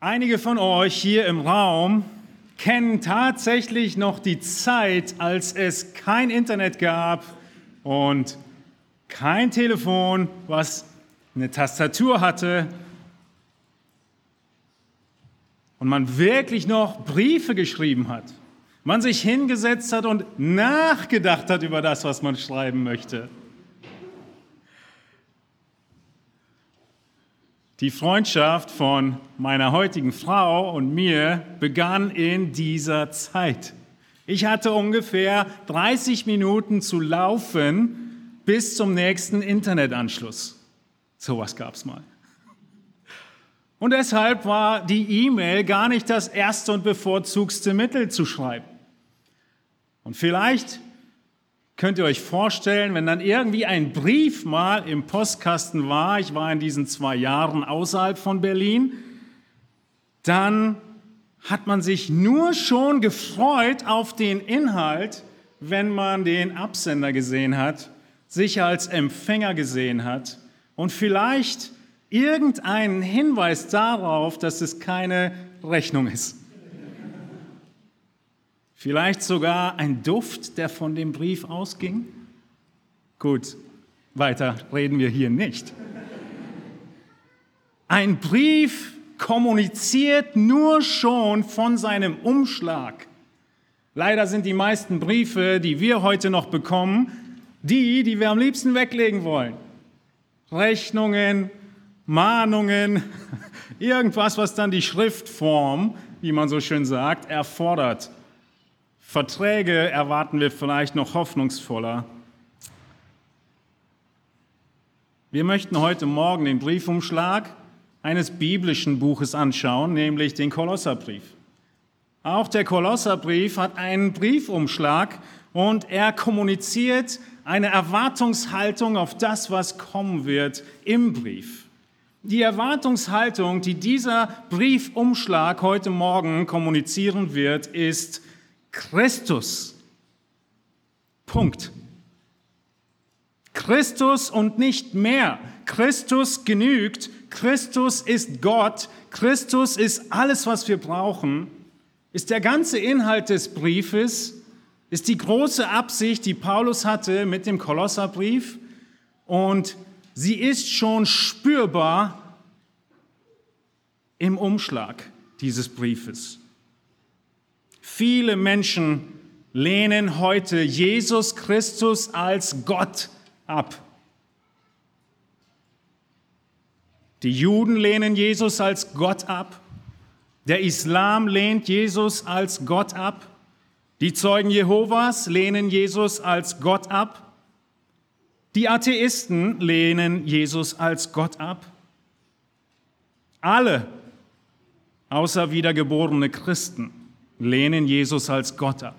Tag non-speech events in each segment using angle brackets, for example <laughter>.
Einige von euch hier im Raum kennen tatsächlich noch die Zeit, als es kein Internet gab und kein Telefon, was eine Tastatur hatte und man wirklich noch Briefe geschrieben hat. Man sich hingesetzt hat und nachgedacht hat über das, was man schreiben möchte. Die Freundschaft von meiner heutigen Frau und mir begann in dieser Zeit. Ich hatte ungefähr 30 Minuten zu laufen bis zum nächsten Internetanschluss. Sowas gab es mal. Und deshalb war die E-Mail gar nicht das erste und bevorzugste Mittel zu schreiben. Und vielleicht Könnt ihr euch vorstellen, wenn dann irgendwie ein Brief mal im Postkasten war, ich war in diesen zwei Jahren außerhalb von Berlin, dann hat man sich nur schon gefreut auf den Inhalt, wenn man den Absender gesehen hat, sich als Empfänger gesehen hat und vielleicht irgendeinen Hinweis darauf, dass es keine Rechnung ist. Vielleicht sogar ein Duft, der von dem Brief ausging? Gut, weiter reden wir hier nicht. Ein Brief kommuniziert nur schon von seinem Umschlag. Leider sind die meisten Briefe, die wir heute noch bekommen, die, die wir am liebsten weglegen wollen. Rechnungen, Mahnungen, <laughs> irgendwas, was dann die Schriftform, wie man so schön sagt, erfordert. Verträge erwarten wir vielleicht noch hoffnungsvoller. Wir möchten heute Morgen den Briefumschlag eines biblischen Buches anschauen, nämlich den Kolosserbrief. Auch der Kolosserbrief hat einen Briefumschlag und er kommuniziert eine Erwartungshaltung auf das, was kommen wird im Brief. Die Erwartungshaltung, die dieser Briefumschlag heute Morgen kommunizieren wird, ist, Christus. Punkt. Christus und nicht mehr. Christus genügt. Christus ist Gott. Christus ist alles, was wir brauchen. Ist der ganze Inhalt des Briefes, ist die große Absicht, die Paulus hatte mit dem Kolosserbrief. Und sie ist schon spürbar im Umschlag dieses Briefes. Viele Menschen lehnen heute Jesus Christus als Gott ab. Die Juden lehnen Jesus als Gott ab. Der Islam lehnt Jesus als Gott ab. Die Zeugen Jehovas lehnen Jesus als Gott ab. Die Atheisten lehnen Jesus als Gott ab. Alle, außer wiedergeborene Christen, lehnen Jesus als Gott ab.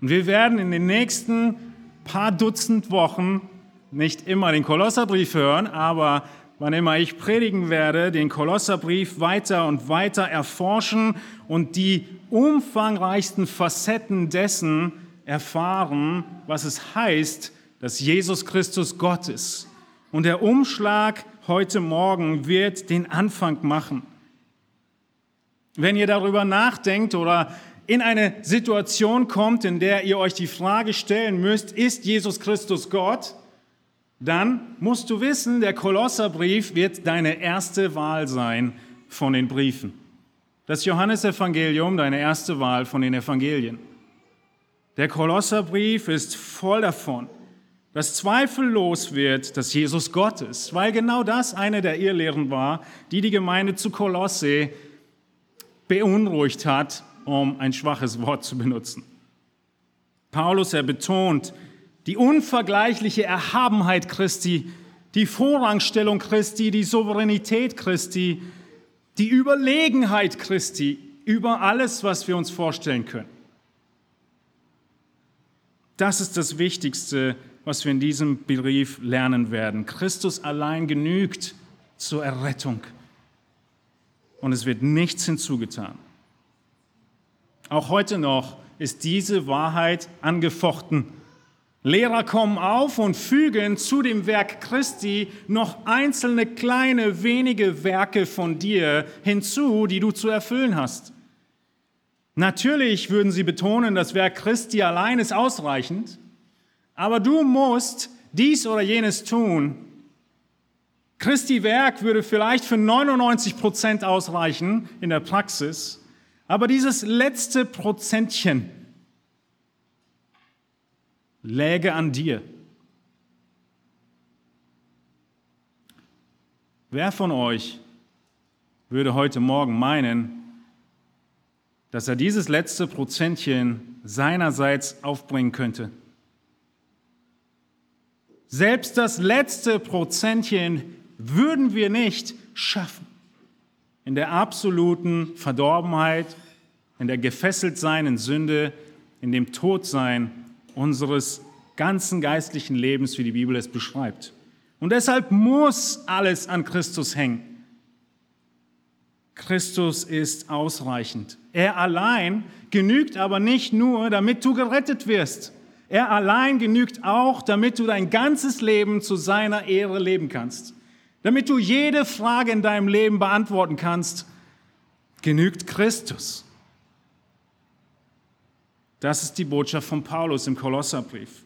Und wir werden in den nächsten paar Dutzend Wochen nicht immer den Kolosserbrief hören, aber wann immer ich predigen werde, den Kolosserbrief weiter und weiter erforschen und die umfangreichsten Facetten dessen erfahren, was es heißt, dass Jesus Christus Gott ist. Und der Umschlag heute Morgen wird den Anfang machen. Wenn ihr darüber nachdenkt oder in eine Situation kommt, in der ihr euch die Frage stellen müsst, ist Jesus Christus Gott? Dann musst du wissen, der Kolosserbrief wird deine erste Wahl sein von den Briefen. Das Johannesevangelium deine erste Wahl von den Evangelien. Der Kolosserbrief ist voll davon, dass zweifellos wird, dass Jesus Gott ist, weil genau das eine der Irrlehren war, die die Gemeinde zu Kolosse beunruhigt hat, um ein schwaches Wort zu benutzen. Paulus, er betont die unvergleichliche Erhabenheit Christi, die Vorrangstellung Christi, die Souveränität Christi, die Überlegenheit Christi über alles, was wir uns vorstellen können. Das ist das Wichtigste, was wir in diesem Brief lernen werden. Christus allein genügt zur Errettung und es wird nichts hinzugetan. Auch heute noch ist diese Wahrheit angefochten. Lehrer kommen auf und fügen zu dem Werk Christi noch einzelne kleine wenige Werke von dir hinzu, die du zu erfüllen hast. Natürlich würden sie betonen, das Werk Christi allein ist ausreichend, aber du musst dies oder jenes tun. Christi Werk würde vielleicht für 99 Prozent ausreichen in der Praxis, aber dieses letzte Prozentchen, läge an dir. Wer von euch würde heute Morgen meinen, dass er dieses letzte Prozentchen seinerseits aufbringen könnte? Selbst das letzte Prozentchen würden wir nicht schaffen. In der absoluten Verdorbenheit, in der Gefesseltsein in Sünde, in dem Todsein unseres ganzen geistlichen Lebens, wie die Bibel es beschreibt. Und deshalb muss alles an Christus hängen. Christus ist ausreichend. Er allein genügt aber nicht nur, damit du gerettet wirst. Er allein genügt auch, damit du dein ganzes Leben zu seiner Ehre leben kannst. Damit du jede Frage in deinem Leben beantworten kannst, genügt Christus. Das ist die Botschaft von Paulus im Kolosserbrief.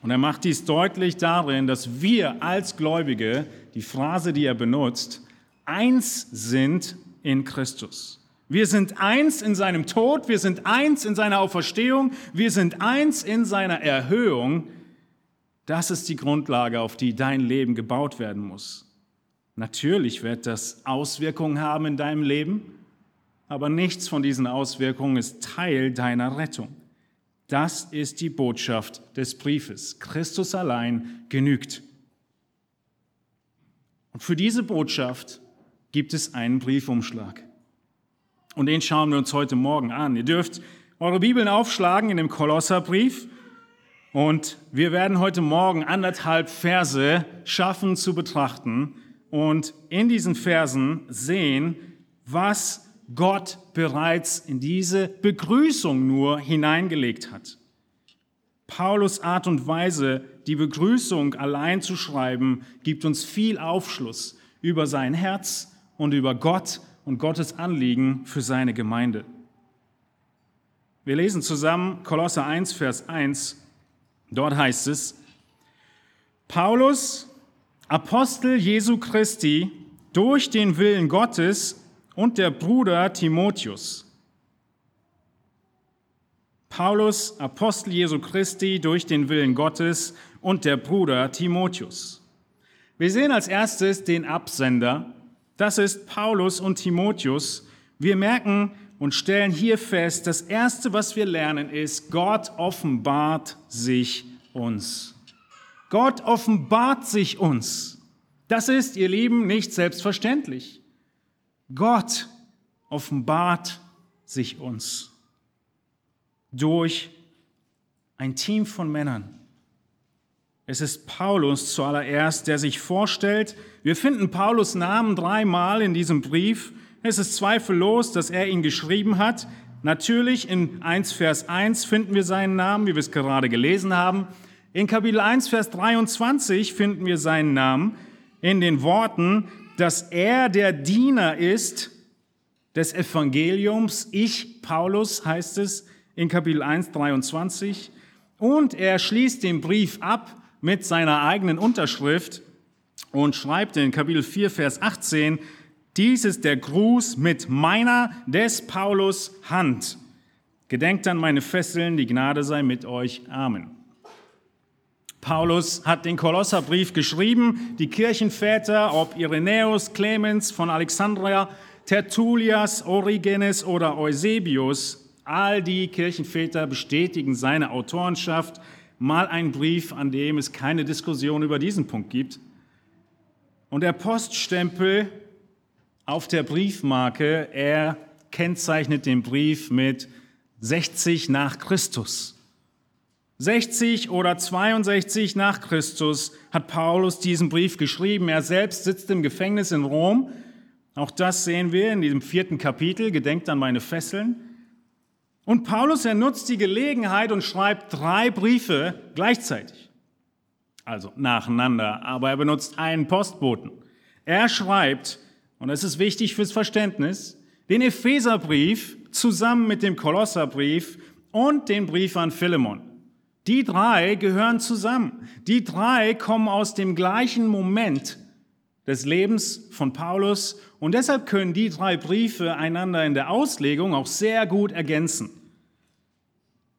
Und er macht dies deutlich darin, dass wir als Gläubige, die Phrase, die er benutzt, eins sind in Christus. Wir sind eins in seinem Tod, wir sind eins in seiner Auferstehung, wir sind eins in seiner Erhöhung. Das ist die Grundlage, auf die dein Leben gebaut werden muss. Natürlich wird das Auswirkungen haben in deinem Leben, aber nichts von diesen Auswirkungen ist Teil deiner Rettung. Das ist die Botschaft des Briefes. Christus allein genügt. Und für diese Botschaft gibt es einen Briefumschlag. Und den schauen wir uns heute Morgen an. Ihr dürft eure Bibeln aufschlagen in dem Kolosserbrief. Und wir werden heute Morgen anderthalb Verse schaffen zu betrachten und in diesen Versen sehen, was Gott bereits in diese Begrüßung nur hineingelegt hat. Paulus Art und Weise, die Begrüßung allein zu schreiben, gibt uns viel Aufschluss über sein Herz und über Gott und Gottes Anliegen für seine Gemeinde. Wir lesen zusammen Kolosser 1, Vers 1. Dort heißt es, Paulus, Apostel Jesu Christi, durch den Willen Gottes und der Bruder Timotheus. Paulus, Apostel Jesu Christi durch den Willen Gottes und der Bruder Timotheus. Wir sehen als erstes den Absender. Das ist Paulus und Timotheus. Wir merken und stellen hier fest, das Erste, was wir lernen, ist, Gott offenbart sich uns. Gott offenbart sich uns. Das ist, ihr Lieben, nicht selbstverständlich. Gott offenbart sich uns durch ein Team von Männern. Es ist Paulus zuallererst, der sich vorstellt. Wir finden Paulus Namen dreimal in diesem Brief. Es ist zweifellos, dass er ihn geschrieben hat. Natürlich in 1 Vers 1 finden wir seinen Namen, wie wir es gerade gelesen haben. In Kapitel 1 Vers 23 finden wir seinen Namen in den Worten, dass er der Diener ist des Evangeliums. Ich, Paulus, heißt es in Kapitel 1, 23. Und er schließt den Brief ab mit seiner eigenen Unterschrift und schreibt in Kapitel 4, Vers 18, dies ist der Gruß mit meiner des Paulus Hand. Gedenkt an meine Fesseln, die Gnade sei mit euch. Amen. Paulus hat den Kolosserbrief geschrieben. Die Kirchenväter, ob Irenäus, Clemens von Alexandria, Tertullias, Origenes oder Eusebius, all die Kirchenväter bestätigen seine Autorenschaft. Mal ein Brief, an dem es keine Diskussion über diesen Punkt gibt. Und der Poststempel auf der Briefmarke, er kennzeichnet den Brief mit 60 nach Christus. 60 oder 62 nach Christus hat Paulus diesen Brief geschrieben. Er selbst sitzt im Gefängnis in Rom. Auch das sehen wir in diesem vierten Kapitel. Gedenkt an meine Fesseln. Und Paulus, er nutzt die Gelegenheit und schreibt drei Briefe gleichzeitig. Also nacheinander, aber er benutzt einen Postboten. Er schreibt, und das ist wichtig fürs Verständnis, den Epheserbrief zusammen mit dem Kolosserbrief und den Brief an Philemon. Die drei gehören zusammen. Die drei kommen aus dem gleichen Moment des Lebens von Paulus und deshalb können die drei Briefe einander in der Auslegung auch sehr gut ergänzen.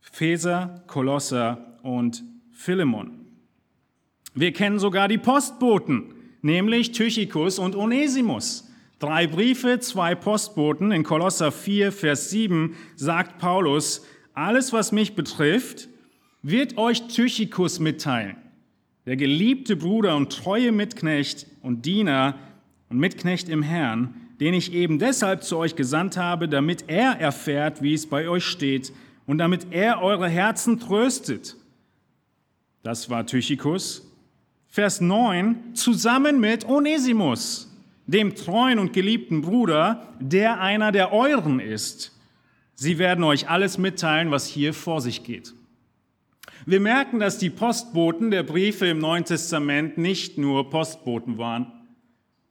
Epheser, Kolosser und Philemon. Wir kennen sogar die Postboten, nämlich Tychicus und Onesimus. Drei Briefe, zwei Postboten. In Kolosser 4, Vers 7 sagt Paulus, alles, was mich betrifft, wird euch Tychicus mitteilen, der geliebte Bruder und treue Mitknecht und Diener und Mitknecht im Herrn, den ich eben deshalb zu euch gesandt habe, damit er erfährt, wie es bei euch steht und damit er eure Herzen tröstet. Das war Tychicus. Vers 9, zusammen mit Onesimus, dem treuen und geliebten Bruder, der einer der euren ist. Sie werden euch alles mitteilen, was hier vor sich geht. Wir merken, dass die Postboten der Briefe im Neuen Testament nicht nur Postboten waren,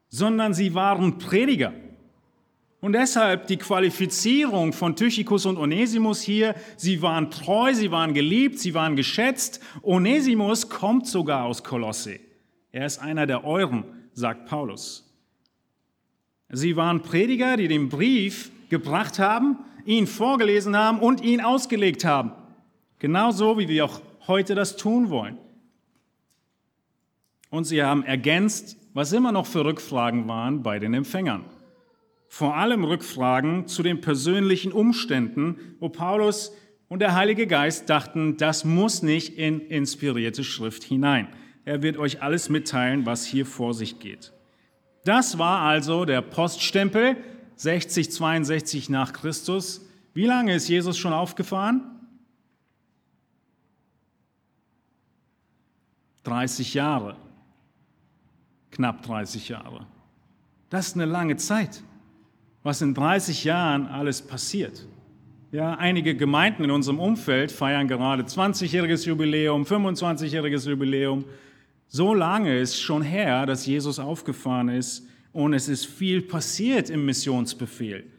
sondern sie waren Prediger. Und deshalb die Qualifizierung von Tychicus und Onesimus hier, sie waren treu, sie waren geliebt, sie waren geschätzt. Onesimus kommt sogar aus Kolosse. Er ist einer der Euren, sagt Paulus. Sie waren Prediger, die den Brief gebracht haben, ihn vorgelesen haben und ihn ausgelegt haben. Genauso wie wir auch heute das tun wollen. Und sie haben ergänzt, was immer noch für Rückfragen waren bei den Empfängern. Vor allem Rückfragen zu den persönlichen Umständen, wo Paulus und der Heilige Geist dachten, das muss nicht in inspirierte Schrift hinein. Er wird euch alles mitteilen, was hier vor sich geht. Das war also der Poststempel 6062 nach Christus. Wie lange ist Jesus schon aufgefahren? 30 Jahre. Knapp 30 Jahre. Das ist eine lange Zeit, was in 30 Jahren alles passiert. Ja, einige Gemeinden in unserem Umfeld feiern gerade 20-jähriges Jubiläum, 25-jähriges Jubiläum. So lange ist schon her, dass Jesus aufgefahren ist und es ist viel passiert im Missionsbefehl.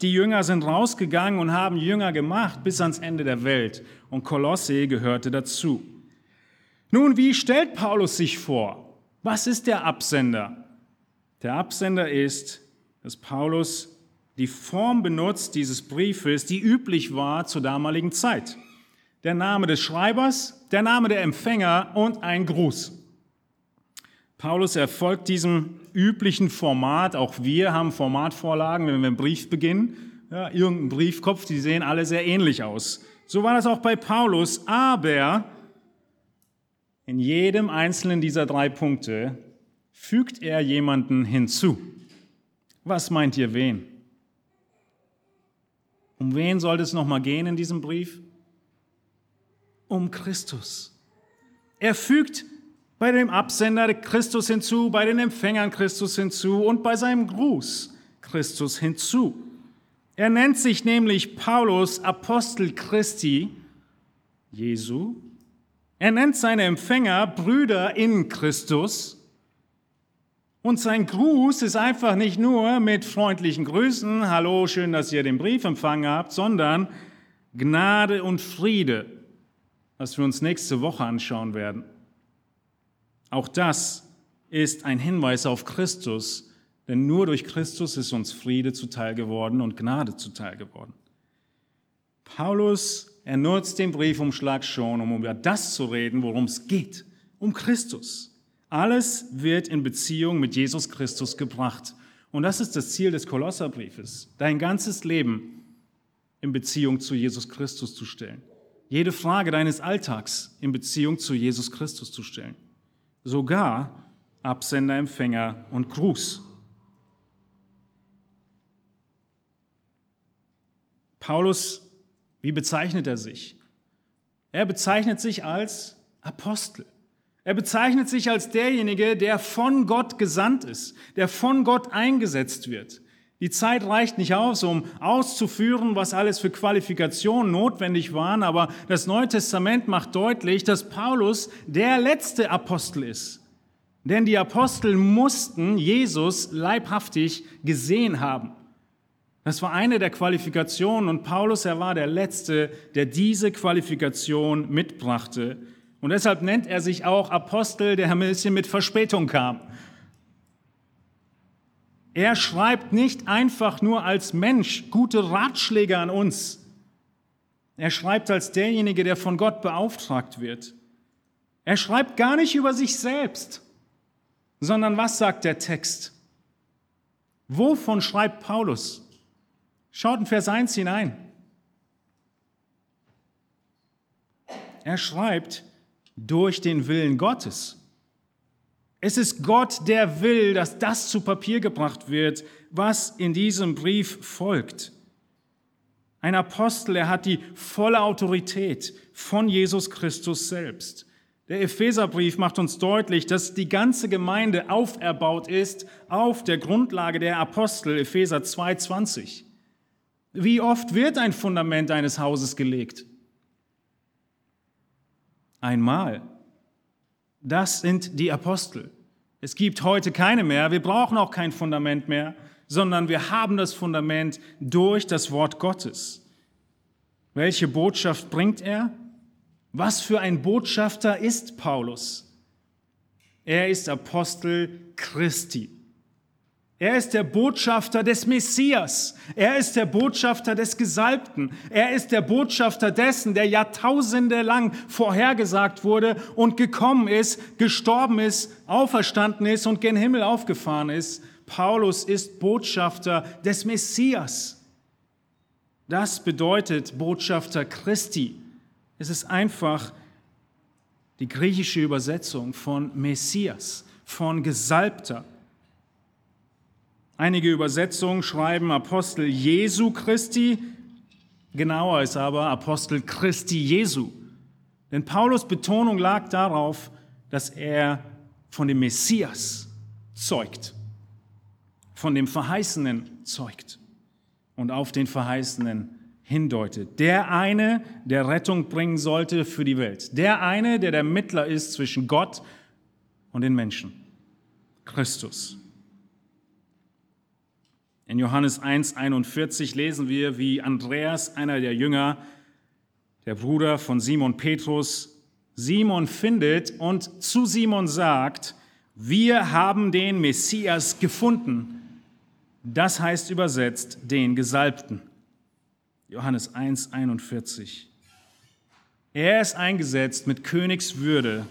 Die Jünger sind rausgegangen und haben Jünger gemacht bis ans Ende der Welt und Kolosse gehörte dazu. Nun, wie stellt Paulus sich vor? Was ist der Absender? Der Absender ist, dass Paulus die Form benutzt dieses Briefes, die üblich war zur damaligen Zeit. Der Name des Schreibers, der Name der Empfänger und ein Gruß. Paulus erfolgt diesem üblichen Format. Auch wir haben Formatvorlagen, wenn wir einen Brief beginnen. Ja, irgendein Briefkopf, die sehen alle sehr ähnlich aus. So war das auch bei Paulus. Aber in jedem einzelnen dieser drei Punkte fügt er jemanden hinzu. Was meint ihr wen? Um wen sollte es nochmal gehen in diesem Brief? Um Christus. Er fügt bei dem Absender Christus hinzu, bei den Empfängern Christus hinzu und bei seinem Gruß Christus hinzu. Er nennt sich nämlich Paulus Apostel Christi, Jesu. Er nennt seine Empfänger Brüder in Christus. Und sein Gruß ist einfach nicht nur mit freundlichen Grüßen, hallo, schön, dass ihr den Brief empfangen habt, sondern Gnade und Friede, was wir uns nächste Woche anschauen werden. Auch das ist ein Hinweis auf Christus, denn nur durch Christus ist uns Friede zuteil geworden und Gnade zuteil geworden. Paulus, er nutzt den Briefumschlag schon, um über das zu reden, worum es geht, um Christus. Alles wird in Beziehung mit Jesus Christus gebracht. Und das ist das Ziel des Kolosserbriefes, dein ganzes Leben in Beziehung zu Jesus Christus zu stellen. Jede Frage deines Alltags in Beziehung zu Jesus Christus zu stellen sogar Absender, Empfänger und Gruß. Paulus, wie bezeichnet er sich? Er bezeichnet sich als Apostel. Er bezeichnet sich als derjenige, der von Gott gesandt ist, der von Gott eingesetzt wird, Die Zeit reicht nicht aus, um auszuführen, was alles für Qualifikationen notwendig waren, aber das Neue Testament macht deutlich, dass Paulus der letzte Apostel ist. Denn die Apostel mussten Jesus leibhaftig gesehen haben. Das war eine der Qualifikationen und Paulus, er war der Letzte, der diese Qualifikation mitbrachte. Und deshalb nennt er sich auch Apostel, der ein bisschen mit Verspätung kam. Er schreibt nicht einfach nur als Mensch gute Ratschläge an uns. Er schreibt als derjenige, der von Gott beauftragt wird. Er schreibt gar nicht über sich selbst, sondern was sagt der Text? Wovon schreibt Paulus? Schaut in Vers 1 hinein. Er schreibt durch den Willen Gottes. Es ist Gott, der will, dass das zu Papier gebracht wird, was in diesem Brief folgt. Ein Apostel, er hat die volle Autorität von Jesus Christus selbst. Der Epheserbrief macht uns deutlich, dass die ganze Gemeinde auferbaut ist auf der Grundlage der Apostel, Epheser 2,20. Wie oft wird ein Fundament eines Hauses gelegt? Einmal. Das sind die Apostel. Es gibt heute keine mehr. Wir brauchen auch kein Fundament mehr, sondern wir haben das Fundament durch das Wort Gottes. Welche Botschaft bringt er? Was für ein Botschafter ist Paulus? Er ist Apostel Christi. Er ist der Botschafter des Messias. Er ist der Botschafter des Gesalbten. Er ist der Botschafter dessen, der Jahrtausende lang vorhergesagt wurde und gekommen ist, gestorben ist, auferstanden ist und gen Himmel aufgefahren ist. Paulus ist Botschafter des Messias. Das bedeutet Botschafter Christi. Es ist einfach die griechische Übersetzung von Messias, von Gesalbter. Einige Übersetzungen schreiben Apostel Jesu Christi, genauer ist aber Apostel Christi Jesu. Denn Paulus Betonung lag darauf, dass er von dem Messias zeugt, von dem Verheißenen zeugt und auf den Verheißenen hindeutet. Der eine, der Rettung bringen sollte für die Welt. Der eine, der der Mittler ist zwischen Gott und den Menschen. Christus. In Johannes 1,41 lesen wir, wie Andreas, einer der Jünger, der Bruder von Simon Petrus, Simon findet und zu Simon sagt, wir haben den Messias gefunden. Das heißt übersetzt den Gesalbten. Johannes 1,41. Er ist eingesetzt mit Königswürde,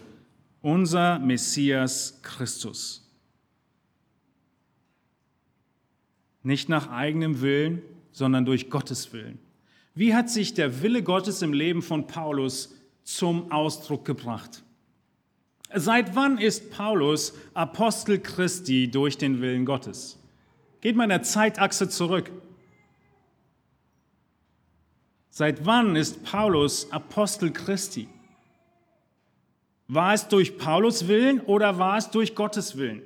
unser Messias Christus. Nicht nach eigenem Willen, sondern durch Gottes Willen. Wie hat sich der Wille Gottes im Leben von Paulus zum Ausdruck gebracht? Seit wann ist Paulus Apostel Christi durch den Willen Gottes? Geht mal in der Zeitachse zurück. Seit wann ist Paulus Apostel Christi? War es durch Paulus Willen oder war es durch Gottes Willen?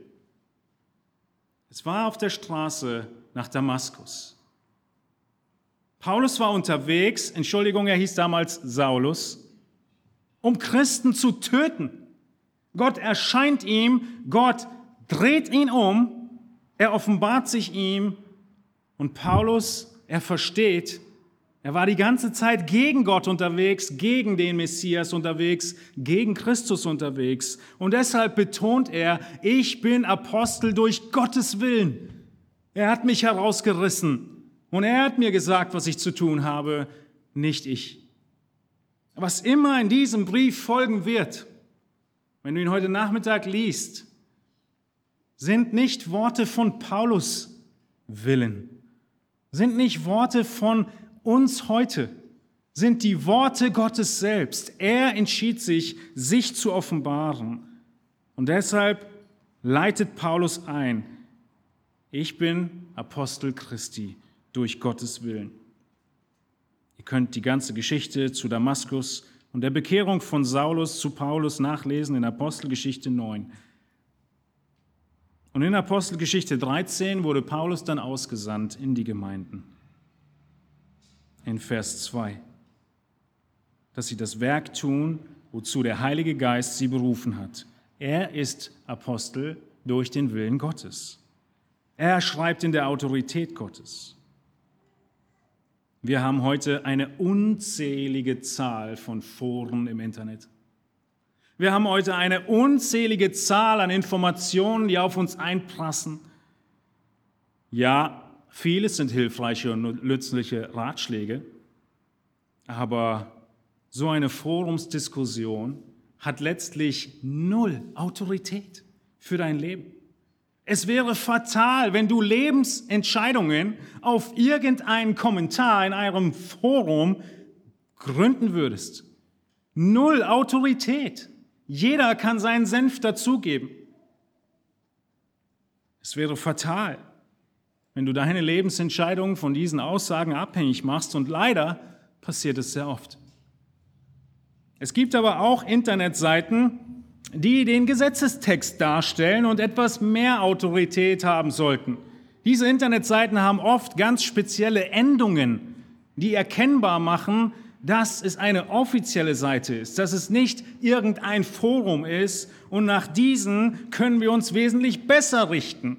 Es war auf der Straße nach Damaskus. Paulus war unterwegs, Entschuldigung, er hieß damals Saulus, um Christen zu töten. Gott erscheint ihm, Gott dreht ihn um, er offenbart sich ihm und Paulus, er versteht, er war die ganze Zeit gegen Gott unterwegs, gegen den Messias unterwegs, gegen Christus unterwegs. Und deshalb betont er, ich bin Apostel durch Gottes Willen. Er hat mich herausgerissen und er hat mir gesagt, was ich zu tun habe, nicht ich. Was immer in diesem Brief folgen wird, wenn du ihn heute Nachmittag liest, sind nicht Worte von Paulus Willen, sind nicht Worte von uns heute, sind die Worte Gottes selbst. Er entschied sich, sich zu offenbaren. Und deshalb leitet Paulus ein, ich bin Apostel Christi durch Gottes Willen. Ihr könnt die ganze Geschichte zu Damaskus und der Bekehrung von Saulus zu Paulus nachlesen in Apostelgeschichte 9. Und in Apostelgeschichte 13 wurde Paulus dann ausgesandt in die Gemeinden. In Vers 2. Dass sie das Werk tun, wozu der Heilige Geist sie berufen hat. Er ist Apostel durch den Willen Gottes. Er schreibt in der Autorität Gottes. Wir haben heute eine unzählige Zahl von Foren im Internet. Wir haben heute eine unzählige Zahl an Informationen, die auf uns einprassen. Ja, vieles sind hilfreiche und nützliche Ratschläge, aber so eine Forumsdiskussion hat letztlich null Autorität für dein Leben. Es wäre fatal, wenn du Lebensentscheidungen auf irgendeinen Kommentar in einem Forum gründen würdest. Null Autorität. Jeder kann seinen Senf dazugeben. Es wäre fatal, wenn du deine Lebensentscheidungen von diesen Aussagen abhängig machst und leider passiert es sehr oft. Es gibt aber auch Internetseiten, die den Gesetzestext darstellen und etwas mehr Autorität haben sollten. Diese Internetseiten haben oft ganz spezielle Endungen, die erkennbar machen, dass es eine offizielle Seite ist, dass es nicht irgendein Forum ist und nach diesen können wir uns wesentlich besser richten.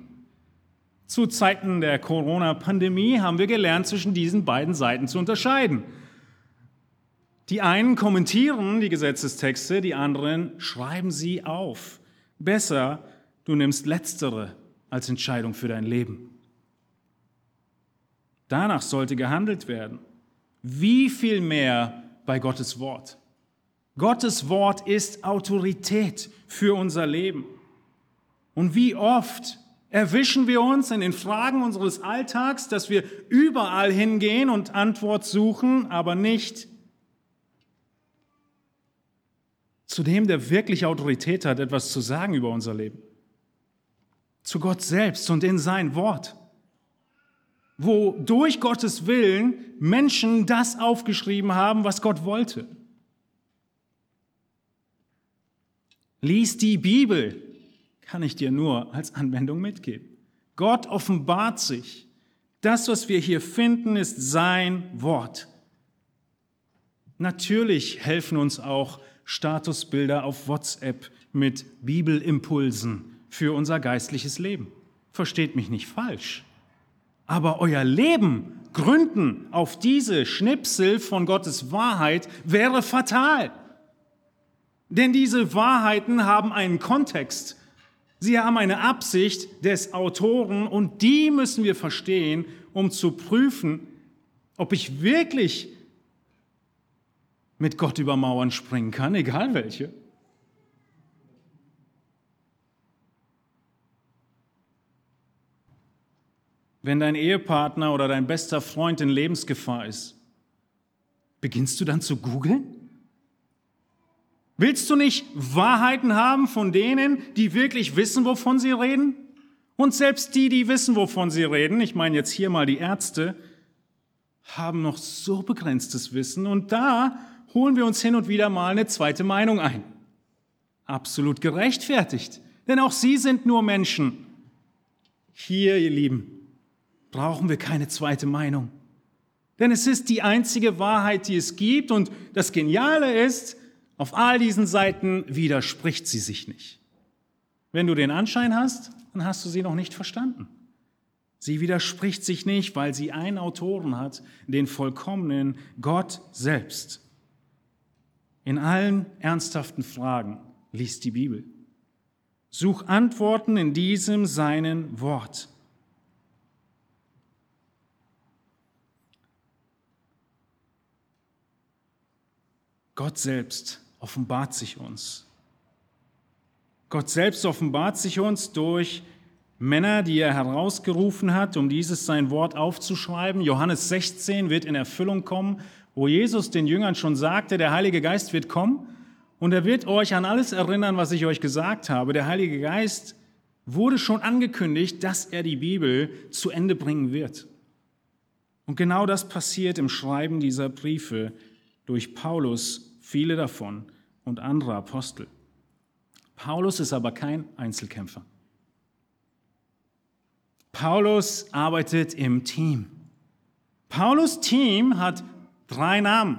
Zu Zeiten der Corona-Pandemie haben wir gelernt, zwischen diesen beiden Seiten zu unterscheiden. Die einen kommentieren die Gesetzestexte, die anderen schreiben sie auf. Besser, du nimmst letztere als Entscheidung für dein Leben. Danach sollte gehandelt werden. Wie viel mehr bei Gottes Wort? Gottes Wort ist Autorität für unser Leben. Und wie oft erwischen wir uns in den Fragen unseres Alltags, dass wir überall hingehen und Antwort suchen, aber nicht zu dem, der wirklich Autorität hat, etwas zu sagen über unser Leben. Zu Gott selbst und in sein Wort. Wo durch Gottes Willen Menschen das aufgeschrieben haben, was Gott wollte. Lies die Bibel, kann ich dir nur als Anwendung mitgeben. Gott offenbart sich. Das, was wir hier finden, ist sein Wort. Natürlich helfen uns auch Statusbilder auf WhatsApp mit Bibelimpulsen für unser geistliches Leben. Versteht mich nicht falsch. Aber euer Leben gründen auf diese Schnipsel von Gottes Wahrheit wäre fatal. Denn diese Wahrheiten haben einen Kontext. Sie haben eine Absicht des Autoren und die müssen wir verstehen, um zu prüfen, ob ich wirklich mit Gott über Mauern springen kann, egal welche. Wenn dein Ehepartner oder dein bester Freund in Lebensgefahr ist, beginnst du dann zu googeln? Willst du nicht Wahrheiten haben von denen, die wirklich wissen, wovon sie reden? Und selbst die, die wissen, wovon sie reden, ich meine jetzt hier mal die Ärzte, haben noch so begrenztes Wissen und da holen wir uns hin und wieder mal eine zweite Meinung ein. Absolut gerechtfertigt, denn auch sie sind nur Menschen. Hier, ihr Lieben, brauchen wir keine zweite Meinung. Denn es ist die einzige Wahrheit, die es gibt und das Geniale ist, auf all diesen Seiten widerspricht sie sich nicht. Wenn du den Anschein hast, dann hast du sie noch nicht verstanden. Sie widerspricht sich nicht, weil sie einen Autoren hat, den vollkommenen Gott selbst. In allen ernsthaften Fragen liest die Bibel. Such Antworten in diesem seinen Wort. Gott selbst offenbart sich uns. Gott selbst offenbart sich uns durch Männer, die er herausgerufen hat, um dieses sein Wort aufzuschreiben. Johannes 16 wird in Erfüllung kommen wo Jesus den Jüngern schon sagte, der Heilige Geist wird kommen und er wird euch an alles erinnern, was ich euch gesagt habe. Der Heilige Geist wurde schon angekündigt, dass er die Bibel zu Ende bringen wird. Und genau das passiert im Schreiben dieser Briefe durch Paulus, viele davon und andere Apostel. Paulus ist aber kein Einzelkämpfer. Paulus arbeitet im Team. Paulus Team hat drei Namen.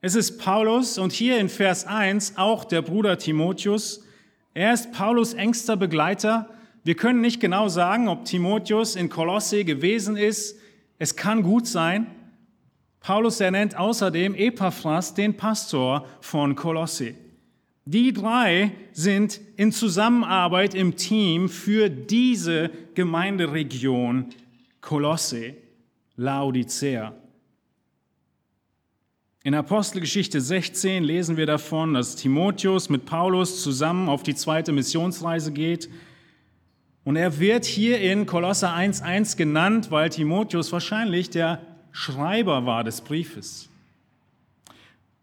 Es ist Paulus und hier in Vers 1 auch der Bruder Timotheus. Er ist Paulus engster Begleiter. Wir können nicht genau sagen, ob Timotheus in Kolosse gewesen ist. Es kann gut sein. Paulus ernennt außerdem Epaphras, den Pastor von Kolosse. Die drei sind in Zusammenarbeit im Team für diese Gemeinderegion Kolosse, Laodicea. In Apostelgeschichte 16 lesen wir davon, dass Timotheus mit Paulus zusammen auf die zweite Missionsreise geht. Und er wird hier in Kolosser 1.1 genannt, weil Timotheus wahrscheinlich der Schreiber war des Briefes.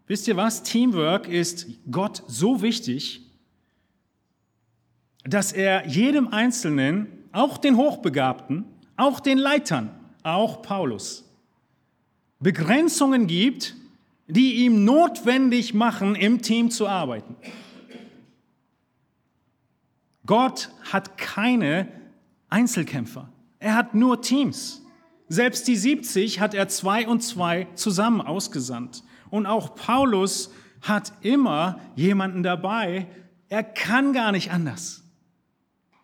Wisst ihr was? Teamwork ist Gott so wichtig, dass er jedem Einzelnen, auch den Hochbegabten, auch den Leitern, auch Paulus, Begrenzungen gibt, die ihm notwendig machen, im Team zu arbeiten. Gott hat keine Einzelkämpfer. Er hat nur Teams. Selbst die 70 hat er zwei und zwei zusammen ausgesandt. Und auch Paulus hat immer jemanden dabei. Er kann gar nicht anders.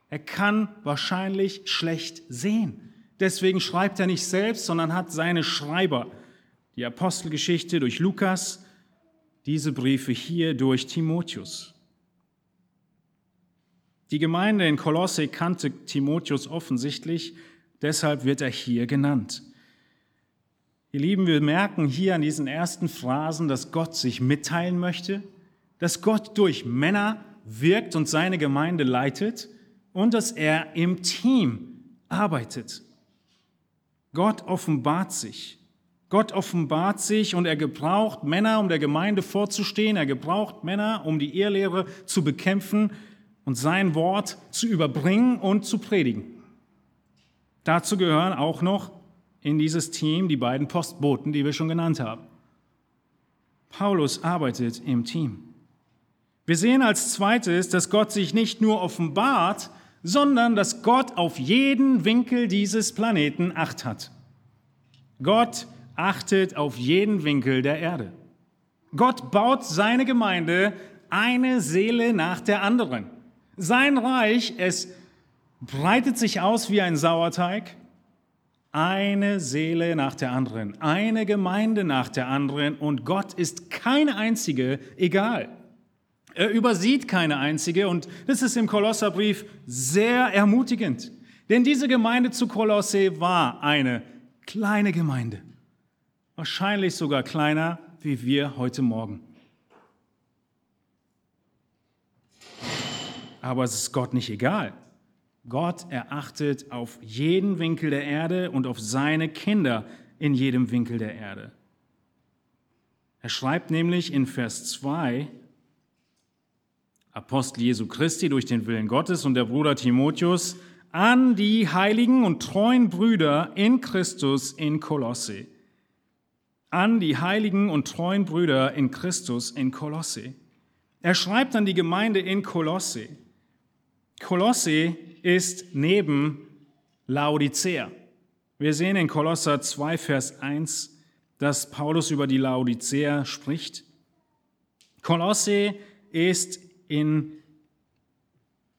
Er kann wahrscheinlich schlecht sehen. Deswegen schreibt er nicht selbst, sondern hat seine Schreiber. Die Apostelgeschichte durch Lukas, diese Briefe hier durch Timotheus. Die Gemeinde in Kolosse kannte Timotheus offensichtlich, deshalb wird er hier genannt. Ihr Lieben, wir merken hier an diesen ersten Phrasen, dass Gott sich mitteilen möchte, dass Gott durch Männer wirkt und seine Gemeinde leitet und dass er im Team arbeitet. Gott offenbart sich. Gott offenbart sich und er gebraucht Männer, um der Gemeinde vorzustehen. Er gebraucht Männer, um die Irrlehre zu bekämpfen und sein Wort zu überbringen und zu predigen. Dazu gehören auch noch in dieses Team die beiden Postboten, die wir schon genannt haben. Paulus arbeitet im Team. Wir sehen als zweites, dass Gott sich nicht nur offenbart, sondern dass Gott auf jeden Winkel dieses Planeten Acht hat. Gott achtet auf jeden Winkel der Erde. Gott baut seine Gemeinde eine Seele nach der anderen. Sein Reich, es breitet sich aus wie ein Sauerteig eine Seele nach der anderen, eine Gemeinde nach der anderen und Gott ist keine einzige egal. Er übersieht keine einzige und das ist im Kolosserbrief sehr ermutigend. Denn diese Gemeinde zu Kolosse war eine kleine Gemeinde. Wahrscheinlich sogar kleiner wie wir heute Morgen. Aber es ist Gott nicht egal. Gott erachtet auf jeden Winkel der Erde und auf seine Kinder in jedem Winkel der Erde. Er schreibt nämlich in Vers 2, Apostel Jesu Christi durch den Willen Gottes und der Bruder Timotheus an die heiligen und treuen Brüder in Christus in Kolosse. An die heiligen und treuen Brüder in Christus in Kolosse. Er schreibt an die Gemeinde in Kolosse. Kolosse ist neben Laodicea. Wir sehen in Kolosser 2, Vers 1, dass Paulus über die Laodicea spricht. Kolosse ist in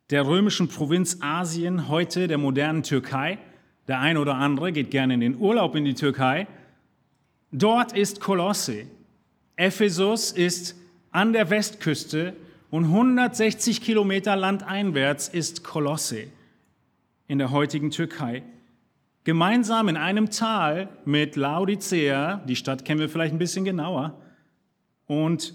der römischen Provinz Asien, heute der modernen Türkei. Der ein oder andere geht gerne in den Urlaub in die Türkei. Dort ist Kolosse. Ephesus ist an der Westküste und 160 Kilometer landeinwärts ist Kolosse in der heutigen Türkei. Gemeinsam in einem Tal mit Laodicea, die Stadt kennen wir vielleicht ein bisschen genauer, und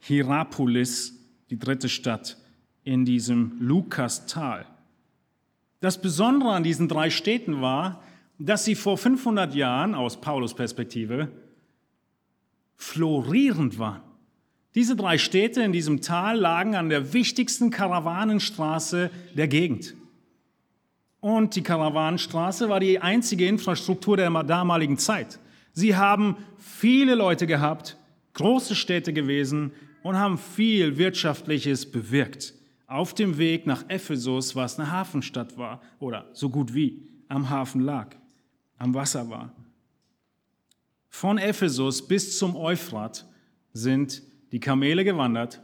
Hierapolis, die dritte Stadt in diesem Lukastal. Das Besondere an diesen drei Städten war, dass sie vor 500 Jahren aus Paulus Perspektive florierend waren. Diese drei Städte in diesem Tal lagen an der wichtigsten Karawanenstraße der Gegend. Und die Karawanenstraße war die einzige Infrastruktur der damaligen Zeit. Sie haben viele Leute gehabt, große Städte gewesen und haben viel Wirtschaftliches bewirkt. auf dem Weg nach Ephesus, was eine Hafenstadt war oder so gut wie am Hafen lag, am Wasser war. Von Ephesus bis zum Euphrat sind die Kamele gewandert,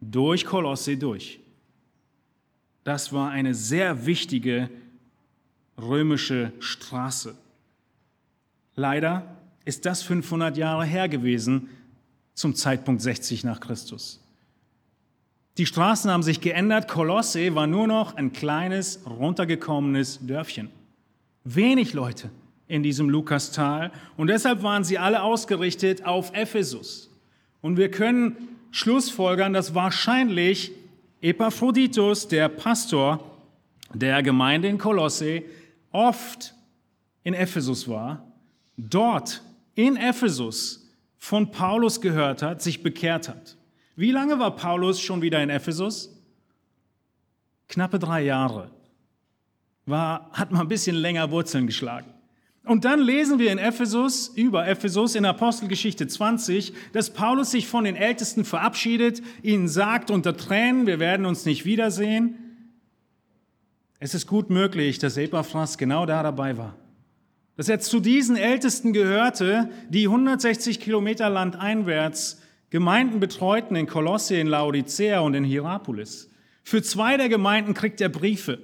durch Kolosse durch. Das war eine sehr wichtige römische Straße. Leider ist das 500 Jahre her gewesen, zum Zeitpunkt 60 nach Christus. Die Straßen haben sich geändert. Kolosse war nur noch ein kleines, runtergekommenes Dörfchen. Wenig Leute in diesem Lukastal und deshalb waren sie alle ausgerichtet auf Ephesus. Und wir können schlussfolgern, dass wahrscheinlich Epaphroditus, der Pastor der Gemeinde in Kolosse, oft in Ephesus war, dort in Ephesus von Paulus gehört hat, sich bekehrt hat. Wie lange war Paulus schon wieder in Ephesus? Knappe drei Jahre. War, hat mal ein bisschen länger Wurzeln geschlagen. Und dann lesen wir in Ephesus, über Ephesus in Apostelgeschichte 20, dass Paulus sich von den Ältesten verabschiedet, ihnen sagt unter Tränen, wir werden uns nicht wiedersehen. Es ist gut möglich, dass Epaphras genau da dabei war. Dass er zu diesen Ältesten gehörte, die 160 Kilometer landeinwärts Gemeinden betreuten in Kolosse, in Laodicea und in Hierapolis. Für zwei der Gemeinden kriegt er Briefe.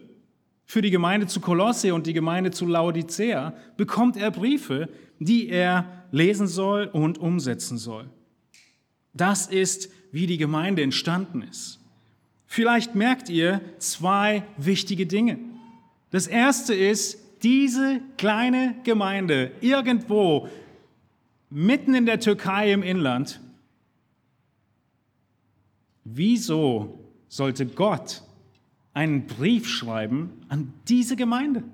Für die Gemeinde zu Kolosse und die Gemeinde zu Laodicea bekommt er Briefe, die er lesen soll und umsetzen soll. Das ist, wie die Gemeinde entstanden ist. Vielleicht merkt ihr zwei wichtige Dinge. Das erste ist, diese kleine Gemeinde irgendwo mitten in der Türkei im Inland, wieso sollte Gott einen Brief schreiben an diese Gemeinde?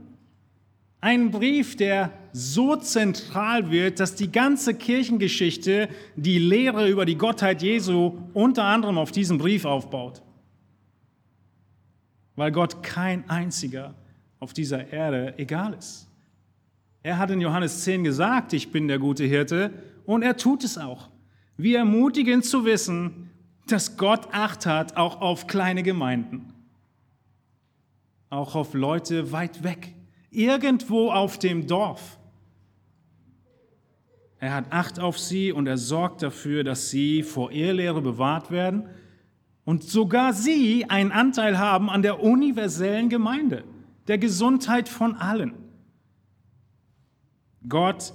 Ein Brief, der so zentral wird, dass die ganze Kirchengeschichte die Lehre über die Gottheit Jesu unter anderem auf diesem Brief aufbaut. Weil Gott kein einziger auf dieser Erde egal ist. Er hat in Johannes 10 gesagt, ich bin der gute Hirte, und er tut es auch. Wir ermutigen zu wissen, dass Gott Acht hat auch auf kleine Gemeinden, auch auf Leute weit weg, irgendwo auf dem Dorf. Er hat Acht auf sie und er sorgt dafür, dass sie vor Irrlehre bewahrt werden und sogar sie einen Anteil haben an der universellen Gemeinde der Gesundheit von allen. Gott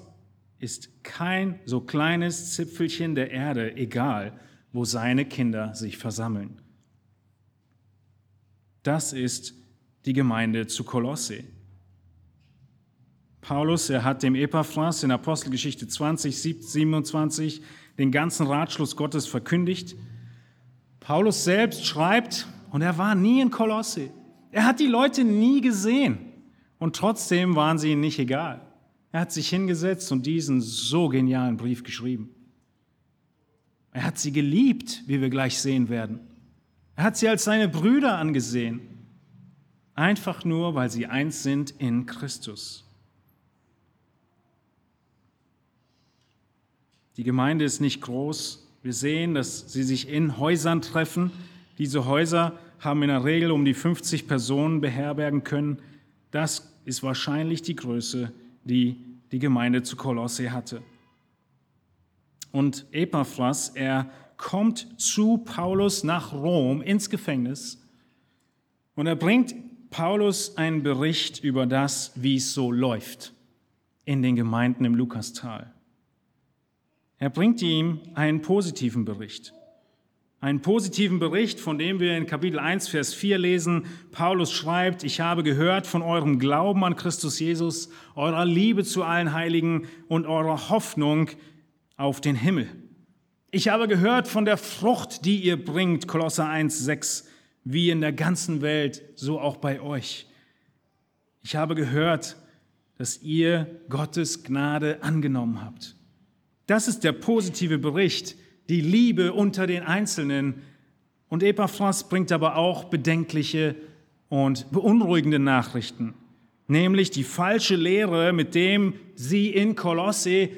ist kein so kleines Zipfelchen der Erde, egal wo seine Kinder sich versammeln. Das ist die Gemeinde zu Kolosse. Paulus, er hat dem Epaphras in Apostelgeschichte 20, 27 den ganzen Ratschluss Gottes verkündigt. Paulus selbst schreibt, und er war nie in Kolosse. Er hat die Leute nie gesehen und trotzdem waren sie ihm nicht egal. Er hat sich hingesetzt und diesen so genialen Brief geschrieben. Er hat sie geliebt, wie wir gleich sehen werden. Er hat sie als seine Brüder angesehen, einfach nur, weil sie eins sind in Christus. Die Gemeinde ist nicht groß. Wir sehen, dass sie sich in Häusern treffen. Diese Häuser haben in der Regel um die 50 Personen beherbergen können. Das ist wahrscheinlich die Größe, die die Gemeinde zu Kolosse hatte. Und Epaphras, er kommt zu Paulus nach Rom ins Gefängnis und er bringt Paulus einen Bericht über das, wie es so läuft in den Gemeinden im Lukastal. Er bringt ihm einen positiven Bericht. Einen positiven Bericht, von dem wir in Kapitel 1, Vers 4 lesen. Paulus schreibt, ich habe gehört von eurem Glauben an Christus Jesus, eurer Liebe zu allen Heiligen und eurer Hoffnung auf den Himmel. Ich habe gehört von der Frucht, die ihr bringt, Kolosser 1, 6, wie in der ganzen Welt, so auch bei euch. Ich habe gehört, dass ihr Gottes Gnade angenommen habt. Das ist der positive Bericht, die Liebe unter den Einzelnen. Und Epaphras bringt aber auch bedenkliche und beunruhigende Nachrichten, nämlich die falsche Lehre, mit dem sie in Kolosse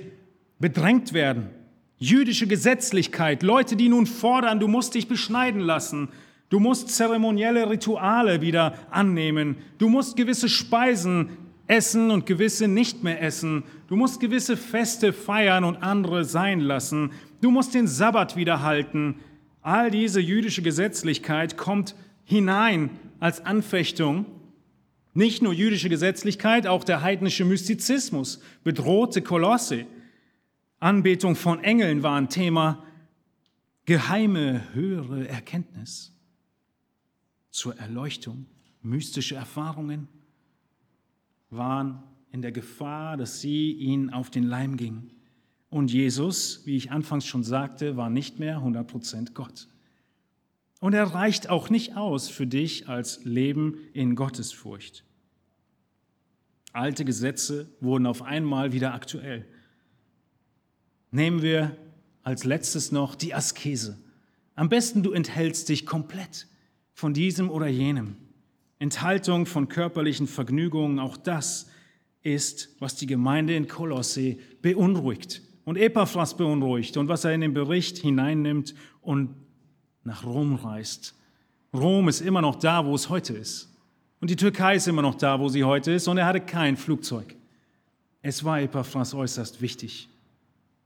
bedrängt werden. Jüdische Gesetzlichkeit, Leute, die nun fordern, du musst dich beschneiden lassen, Du musst zeremonielle Rituale wieder annehmen. Du musst gewisse Speisen essen und gewisse nicht mehr essen. Du musst gewisse Feste feiern und andere sein lassen. Du musst den Sabbat wieder halten. All diese jüdische Gesetzlichkeit kommt hinein als Anfechtung. Nicht nur jüdische Gesetzlichkeit, auch der heidnische Mystizismus bedrohte Kolosse. Anbetung von Engeln war ein Thema. Geheime, höhere Erkenntnis zur Erleuchtung, mystische Erfahrungen waren in der Gefahr, dass sie ihnen auf den Leim gingen. Und Jesus, wie ich anfangs schon sagte, war nicht mehr 100% Gott. Und er reicht auch nicht aus für dich als Leben in Gottesfurcht. Alte Gesetze wurden auf einmal wieder aktuell. Nehmen wir als letztes noch die Askese. Am besten du enthältst dich komplett von diesem oder jenem. Enthaltung von körperlichen Vergnügungen, auch das ist, was die Gemeinde in Kolosse beunruhigt und Epaphras beunruhigt und was er in den Bericht hineinnimmt und nach Rom reist. Rom ist immer noch da, wo es heute ist. Und die Türkei ist immer noch da, wo sie heute ist. Und er hatte kein Flugzeug. Es war Epaphras äußerst wichtig,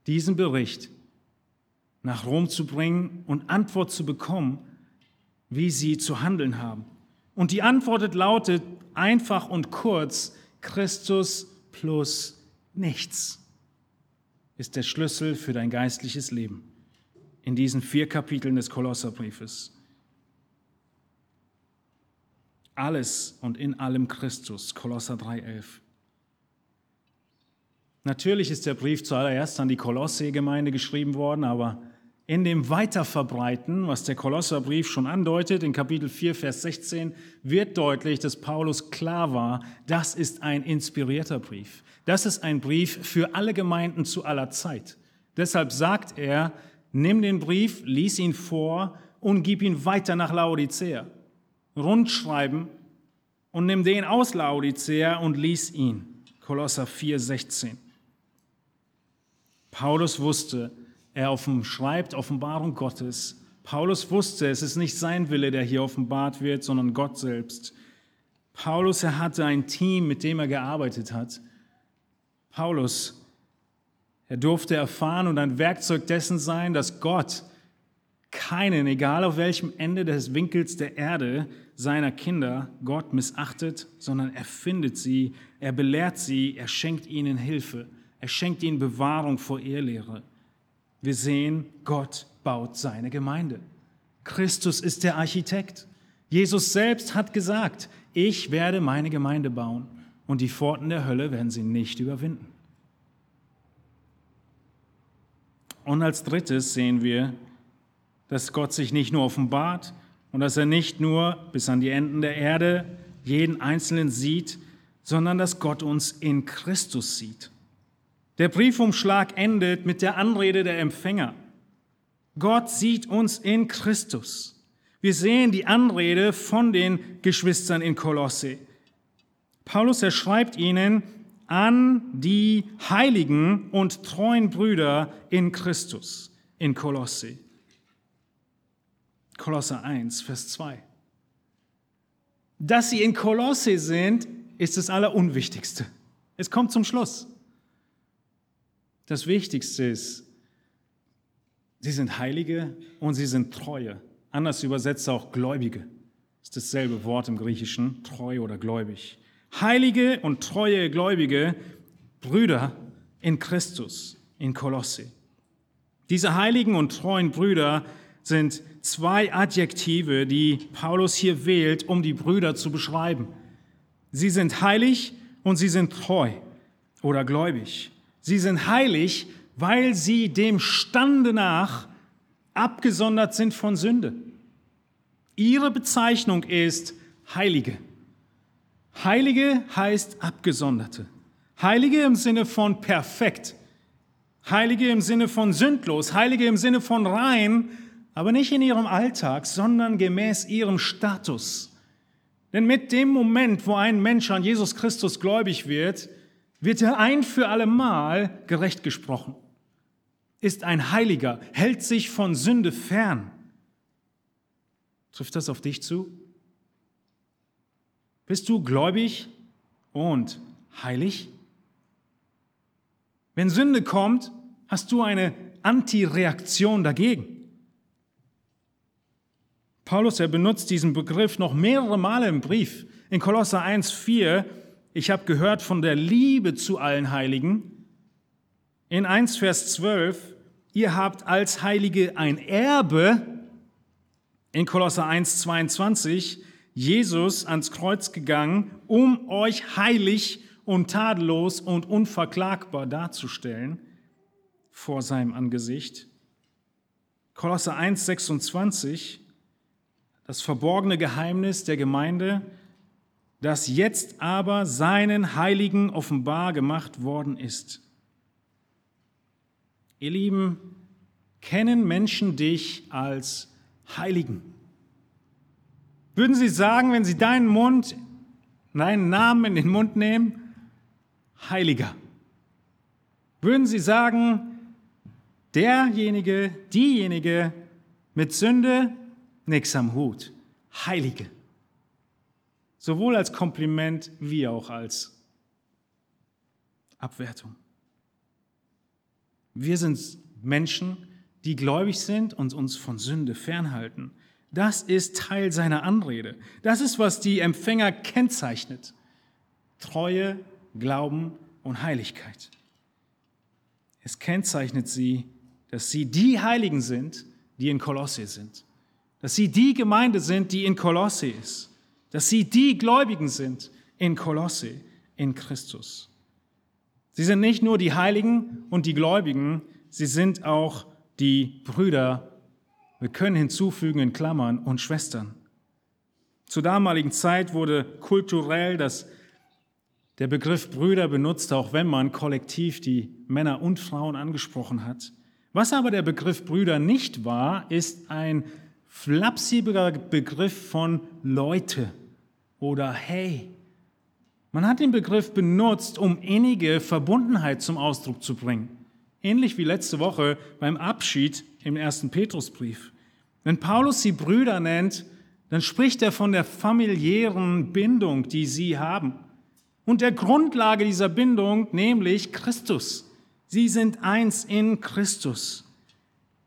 diesen Bericht nach Rom zu bringen und Antwort zu bekommen wie sie zu handeln haben. Und die Antwort lautet einfach und kurz, Christus plus nichts ist der Schlüssel für dein geistliches Leben in diesen vier Kapiteln des Kolosserbriefes. Alles und in allem Christus, Kolosser 3,11. Natürlich ist der Brief zuallererst an die Kolosse-Gemeinde geschrieben worden, aber in dem Weiterverbreiten, was der Kolosserbrief schon andeutet, in Kapitel 4, Vers 16, wird deutlich, dass Paulus klar war, das ist ein inspirierter Brief. Das ist ein Brief für alle Gemeinden zu aller Zeit. Deshalb sagt er, nimm den Brief, lies ihn vor und gib ihn weiter nach Laodicea. Rundschreiben und nimm den aus Laodicea und lies ihn. Kolosser 4, 16. Paulus wusste, er schreibt, Offenbarung Gottes. Paulus wusste, es ist nicht sein Wille, der hier offenbart wird, sondern Gott selbst. Paulus, er hatte ein Team, mit dem er gearbeitet hat. Paulus, er durfte erfahren und ein Werkzeug dessen sein, dass Gott keinen, egal auf welchem Ende des Winkels der Erde seiner Kinder, Gott missachtet, sondern er findet sie, er belehrt sie, er schenkt ihnen Hilfe, er schenkt ihnen Bewahrung vor Irrlehre. Wir sehen, Gott baut seine Gemeinde. Christus ist der Architekt. Jesus selbst hat gesagt, ich werde meine Gemeinde bauen und die Pforten der Hölle werden sie nicht überwinden. Und als drittes sehen wir, dass Gott sich nicht nur offenbart und dass er nicht nur bis an die Enden der Erde jeden Einzelnen sieht, sondern dass Gott uns in Christus sieht. Der Briefumschlag endet mit der Anrede der Empfänger. Gott sieht uns in Christus. Wir sehen die Anrede von den Geschwistern in Kolosse. Paulus, er schreibt ihnen an die heiligen und treuen Brüder in Christus in Kolosse. Kolosse 1, Vers 2. Dass sie in Kolosse sind, ist das Allerunwichtigste. Es kommt zum Schluss. Das Wichtigste ist, sie sind Heilige und sie sind Treue. Anders übersetzt auch Gläubige. Das ist dasselbe Wort im Griechischen, treu oder gläubig. Heilige und treue Gläubige, Brüder in Christus, in Kolosse. Diese heiligen und treuen Brüder sind zwei Adjektive, die Paulus hier wählt, um die Brüder zu beschreiben. Sie sind heilig und sie sind treu oder gläubig. Sie sind heilig, weil sie dem Stande nach abgesondert sind von Sünde. Ihre Bezeichnung ist Heilige. Heilige heißt Abgesonderte. Heilige im Sinne von perfekt. Heilige im Sinne von sündlos. Heilige im Sinne von rein, aber nicht in ihrem Alltag, sondern gemäß ihrem Status. Denn mit dem Moment, wo ein Mensch an Jesus Christus gläubig wird, wird er ein für allemal gerecht gesprochen, ist ein Heiliger, hält sich von Sünde fern. Trifft das auf dich zu? Bist du gläubig und heilig? Wenn Sünde kommt, hast du eine Antireaktion dagegen. Paulus, er benutzt diesen Begriff noch mehrere Male im Brief. In Kolosser 1,4, ich habe gehört von der Liebe zu allen Heiligen. In 1, Vers 12, ihr habt als Heilige ein Erbe. In Kolosser 1, 22, Jesus ans Kreuz gegangen, um euch heilig und tadellos und unverklagbar darzustellen vor seinem Angesicht. Kolosser 1, 26, das verborgene Geheimnis der Gemeinde, das jetzt aber seinen Heiligen offenbar gemacht worden ist. Ihr Lieben, kennen Menschen dich als Heiligen? Würden sie sagen, wenn sie deinen Mund, deinen Namen in den Mund nehmen, Heiliger? Würden sie sagen, derjenige, diejenige mit Sünde nichts am Hut. Heilige. Sowohl als Kompliment wie auch als Abwertung. Wir sind Menschen, die gläubig sind und uns von Sünde fernhalten. Das ist Teil seiner Anrede. Das ist, was die Empfänger kennzeichnet. Treue, Glauben und Heiligkeit. Es kennzeichnet sie, dass sie die Heiligen sind, die in Kolosse sind dass sie die Gemeinde sind, die in Kolosse ist, dass sie die Gläubigen sind in Kolosse, in Christus. Sie sind nicht nur die Heiligen und die Gläubigen, sie sind auch die Brüder, wir können hinzufügen in Klammern, und Schwestern. Zur damaligen Zeit wurde kulturell das, der Begriff Brüder benutzt, auch wenn man kollektiv die Männer und Frauen angesprochen hat. Was aber der Begriff Brüder nicht war, ist ein flapsiger Begriff von Leute oder Hey. Man hat den Begriff benutzt, um innige Verbundenheit zum Ausdruck zu bringen. Ähnlich wie letzte Woche beim Abschied im ersten Petrusbrief. Wenn Paulus sie Brüder nennt, dann spricht er von der familiären Bindung, die sie haben. Und der Grundlage dieser Bindung, nämlich Christus. Sie sind eins in Christus.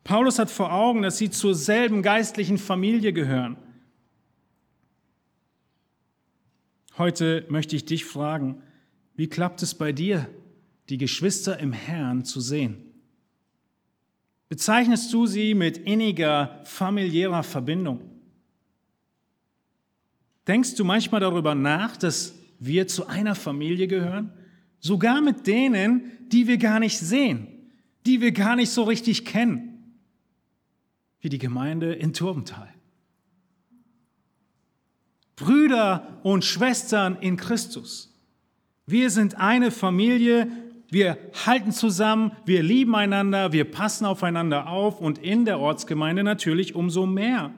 Paulus hat vor Augen, dass sie zur selben geistlichen Familie gehören. Heute möchte ich dich fragen, wie klappt es bei dir, die Geschwister im Herrn zu sehen? Bezeichnest du sie mit inniger familiärer Verbindung? Denkst du manchmal darüber nach, dass wir zu einer Familie gehören? Sogar mit denen, die wir gar nicht sehen, die wir gar nicht so richtig kennen wie die Gemeinde in Turbental. Brüder und Schwestern in Christus. Wir sind eine Familie, wir halten zusammen, wir lieben einander, wir passen aufeinander auf und in der Ortsgemeinde natürlich umso mehr.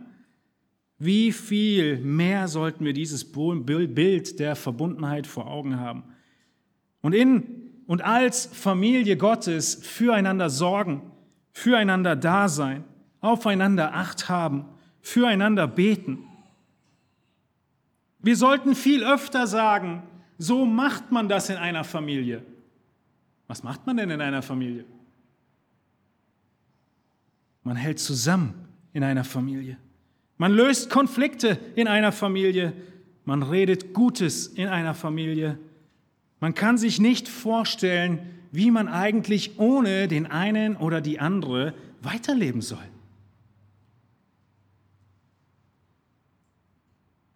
Wie viel mehr sollten wir dieses Bild der Verbundenheit vor Augen haben? Und in und als Familie Gottes füreinander sorgen, füreinander da sein aufeinander acht haben, füreinander beten. Wir sollten viel öfter sagen, so macht man das in einer Familie. Was macht man denn in einer Familie? Man hält zusammen in einer Familie. Man löst Konflikte in einer Familie. Man redet Gutes in einer Familie. Man kann sich nicht vorstellen, wie man eigentlich ohne den einen oder die andere weiterleben soll.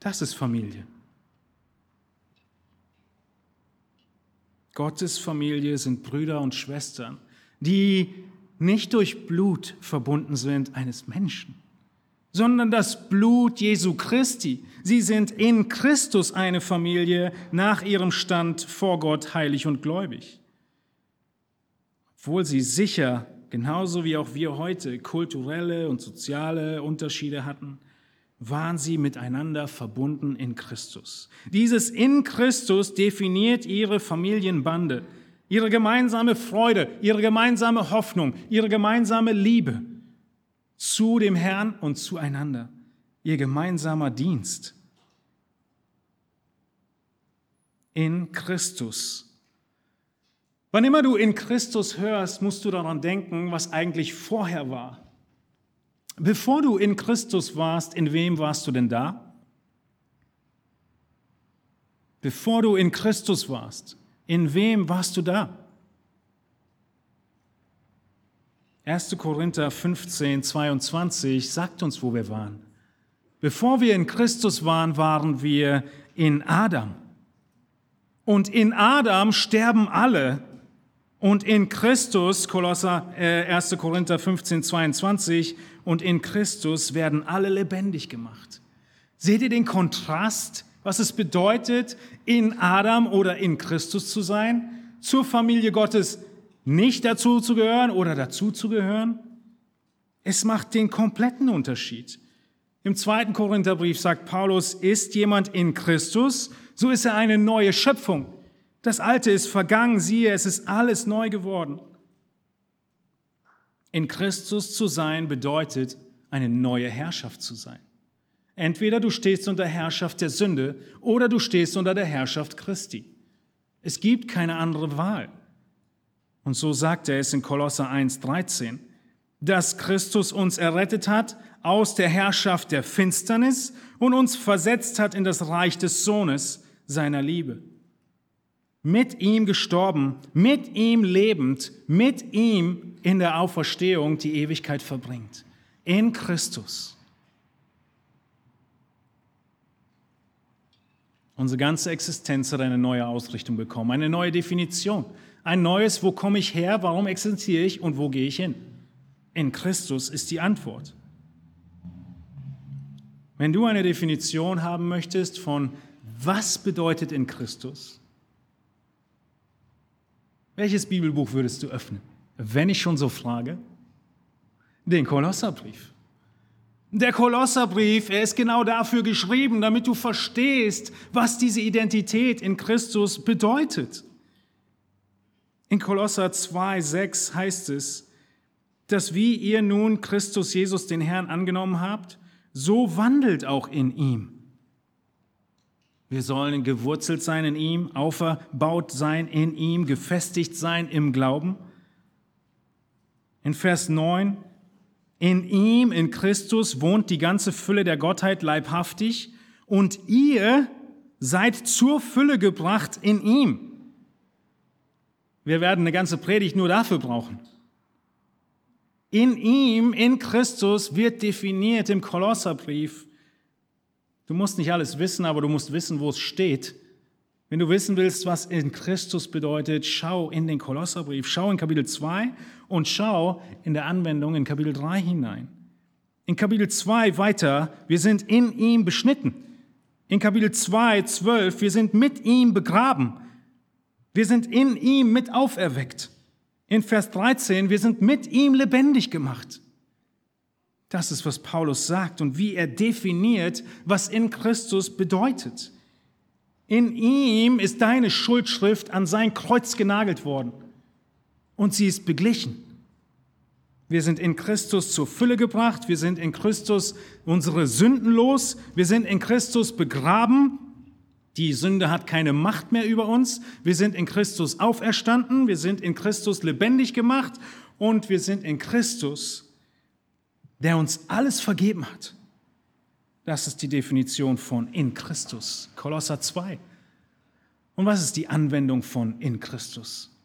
Das ist Familie. Gottes Familie sind Brüder und Schwestern, die nicht durch Blut verbunden sind eines Menschen, sondern das Blut Jesu Christi. Sie sind in Christus eine Familie nach ihrem Stand vor Gott heilig und gläubig. Obwohl sie sicher, genauso wie auch wir heute, kulturelle und soziale Unterschiede hatten, waren sie miteinander verbunden in Christus. Dieses in Christus definiert ihre Familienbande, ihre gemeinsame Freude, ihre gemeinsame Hoffnung, ihre gemeinsame Liebe zu dem Herrn und zueinander. ihr gemeinsamer Dienst. In Christus. Wann immer du in Christus hörst, musst du daran denken, was eigentlich vorher war. Bevor du in Christus warst, in wem warst du denn da? Bevor du in Christus warst, in wem warst du da? 1. Korinther 15, 22 sagt uns, wo wir waren. Bevor wir in Christus waren, waren wir in Adam. Und in Adam sterben alle. Und in Christus, Kolosser, äh, 1. Korinther 15, 22, und in Christus werden alle lebendig gemacht. Seht ihr den Kontrast, was es bedeutet, in Adam oder in Christus zu sein, zur Familie Gottes nicht dazu zu gehören oder dazu zu gehören? Es macht den kompletten Unterschied. Im zweiten Korintherbrief sagt Paulus, ist jemand in Christus, so ist er eine neue Schöpfung. Das Alte ist vergangen, siehe, es ist alles neu geworden. In Christus zu sein bedeutet, eine neue Herrschaft zu sein. Entweder du stehst unter Herrschaft der Sünde oder du stehst unter der Herrschaft Christi. Es gibt keine andere Wahl. Und so sagt er es in Kolosser 1,13, dass Christus uns errettet hat aus der Herrschaft der Finsternis und uns versetzt hat in das Reich des Sohnes seiner Liebe. Mit ihm gestorben, mit ihm lebend, mit ihm in der Auferstehung die Ewigkeit verbringt. In Christus. Unsere ganze Existenz hat eine neue Ausrichtung bekommen, eine neue Definition. Ein neues, wo komme ich her, warum existiere ich und wo gehe ich hin? In Christus ist die Antwort. Wenn du eine Definition haben möchtest von was bedeutet in Christus, welches Bibelbuch würdest du öffnen? Wenn ich schon so frage, den Kolosserbrief. Der Kolosserbrief, er ist genau dafür geschrieben, damit du verstehst, was diese Identität in Christus bedeutet. In Kolosser 2, 6 heißt es, dass wie ihr nun Christus Jesus den Herrn angenommen habt, so wandelt auch in ihm. Wir sollen gewurzelt sein in ihm, auferbaut sein in ihm, gefestigt sein im Glauben. In Vers 9, in ihm, in Christus, wohnt die ganze Fülle der Gottheit leibhaftig und ihr seid zur Fülle gebracht in ihm. Wir werden eine ganze Predigt nur dafür brauchen. In ihm, in Christus wird definiert im Kolosserbrief. Du musst nicht alles wissen, aber du musst wissen, wo es steht. Wenn du wissen willst, was in Christus bedeutet, schau in den Kolosserbrief, schau in Kapitel 2 und schau in der Anwendung in Kapitel 3 hinein. In Kapitel 2 weiter, wir sind in ihm beschnitten. In Kapitel 2, 12, wir sind mit ihm begraben. Wir sind in ihm mit auferweckt. In Vers 13, wir sind mit ihm lebendig gemacht. Das ist, was Paulus sagt und wie er definiert, was in Christus bedeutet. In ihm ist deine Schuldschrift an sein Kreuz genagelt worden und sie ist beglichen. Wir sind in Christus zur Fülle gebracht, wir sind in Christus unsere Sünden los, wir sind in Christus begraben die Sünde hat keine Macht mehr über uns. Wir sind in Christus auferstanden, wir sind in Christus lebendig gemacht und wir sind in Christus, der uns alles vergeben hat. Das ist die Definition von in Christus. Kolosser 2. Und was ist die Anwendung von in Christus?